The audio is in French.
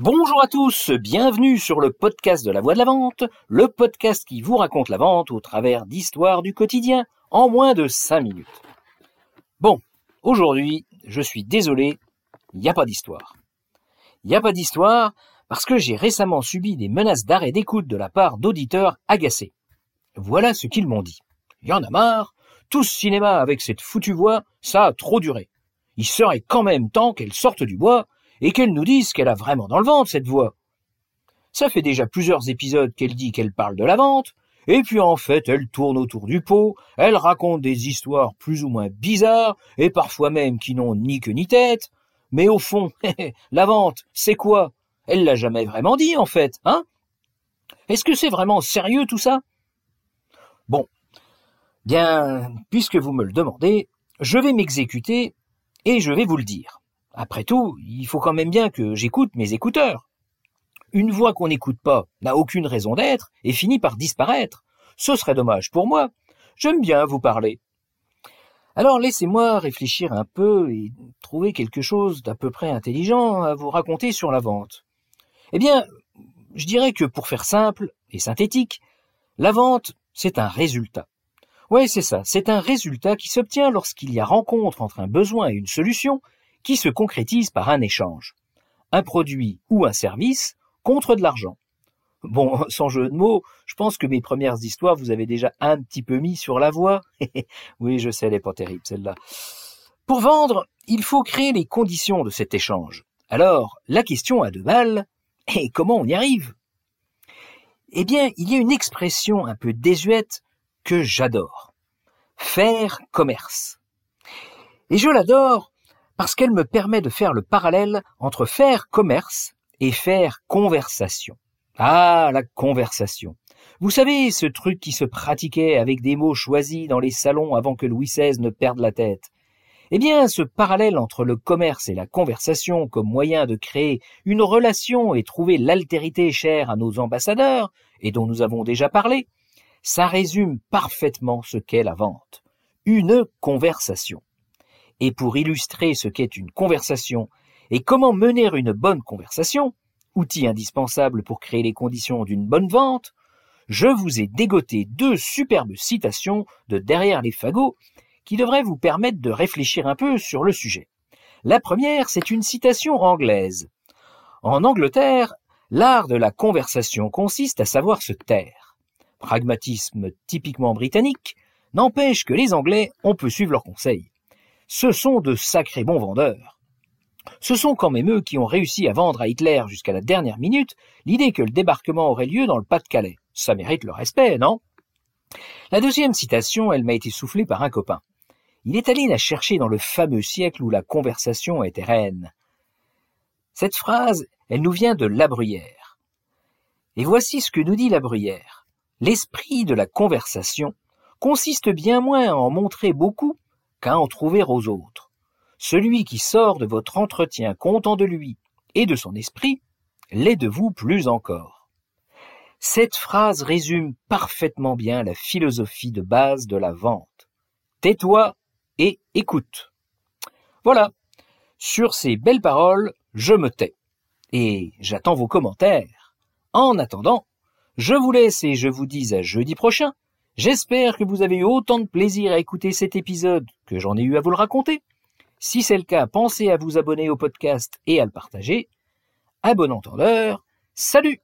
Bonjour à tous, bienvenue sur le podcast de la voix de la vente, le podcast qui vous raconte la vente au travers d'histoires du quotidien en moins de 5 minutes. Bon, aujourd'hui, je suis désolé, il n'y a pas d'histoire. Il n'y a pas d'histoire parce que j'ai récemment subi des menaces d'arrêt d'écoute de la part d'auditeurs agacés. Voilà ce qu'ils m'ont dit. Il y en a marre, tout ce cinéma avec cette foutue voix, ça a trop duré. Il serait quand même temps qu'elle sorte du bois et qu'elle nous dise qu'elle a vraiment dans le ventre, cette voix. Ça fait déjà plusieurs épisodes qu'elle dit qu'elle parle de la vente, et puis en fait elle tourne autour du pot, elle raconte des histoires plus ou moins bizarres, et parfois même qui n'ont ni queue ni tête, mais au fond, la vente, c'est quoi? Elle l'a jamais vraiment dit en fait, hein? Est-ce que c'est vraiment sérieux tout ça? Bon, bien, puisque vous me le demandez, je vais m'exécuter et je vais vous le dire. Après tout, il faut quand même bien que j'écoute mes écouteurs. Une voix qu'on n'écoute pas n'a aucune raison d'être et finit par disparaître. Ce serait dommage pour moi. J'aime bien vous parler. Alors laissez-moi réfléchir un peu et trouver quelque chose d'à peu près intelligent à vous raconter sur la vente. Eh bien, je dirais que pour faire simple et synthétique, la vente, c'est un résultat. Oui, c'est ça, c'est un résultat qui s'obtient lorsqu'il y a rencontre entre un besoin et une solution qui se concrétise par un échange. Un produit ou un service contre de l'argent. Bon, sans jeu de mots, je pense que mes premières histoires vous avez déjà un petit peu mis sur la voie. oui, je sais, elle n'est pas terrible celle-là. Pour vendre, il faut créer les conditions de cet échange. Alors, la question a deux balles, et comment on y arrive? Eh bien, il y a une expression un peu désuète que j'adore. Faire commerce. Et je l'adore parce qu'elle me permet de faire le parallèle entre faire commerce et faire conversation. Ah, la conversation. Vous savez, ce truc qui se pratiquait avec des mots choisis dans les salons avant que Louis XVI ne perde la tête. Eh bien, ce parallèle entre le commerce et la conversation comme moyen de créer une relation et trouver l'altérité chère à nos ambassadeurs, et dont nous avons déjà parlé, ça résume parfaitement ce qu'est la vente. Une conversation. Et pour illustrer ce qu'est une conversation et comment mener une bonne conversation, outil indispensable pour créer les conditions d'une bonne vente, je vous ai dégoté deux superbes citations de Derrière les fagots qui devraient vous permettre de réfléchir un peu sur le sujet. La première, c'est une citation anglaise. En Angleterre, l'art de la conversation consiste à savoir se taire. Pragmatisme typiquement britannique, n'empêche que les Anglais, on peut suivre leurs conseils ce sont de sacrés bons vendeurs. Ce sont quand même eux qui ont réussi à vendre à Hitler jusqu'à la dernière minute l'idée que le débarquement aurait lieu dans le Pas-de-Calais. Ça mérite le respect, non? La deuxième citation, elle m'a été soufflée par un copain. Il est allé la chercher dans le fameux siècle où la conversation était reine. Cette phrase, elle nous vient de La Bruyère. Et voici ce que nous dit La Bruyère. L'esprit de la conversation consiste bien moins à en montrer beaucoup qu'à en trouver aux autres. Celui qui sort de votre entretien content de lui et de son esprit, l'est de vous plus encore. Cette phrase résume parfaitement bien la philosophie de base de la vente. Tais-toi et écoute. Voilà. Sur ces belles paroles, je me tais. Et j'attends vos commentaires. En attendant, je vous laisse et je vous dis à jeudi prochain J'espère que vous avez eu autant de plaisir à écouter cet épisode que j'en ai eu à vous le raconter. Si c'est le cas, pensez à vous abonner au podcast et à le partager. À bon entendeur, salut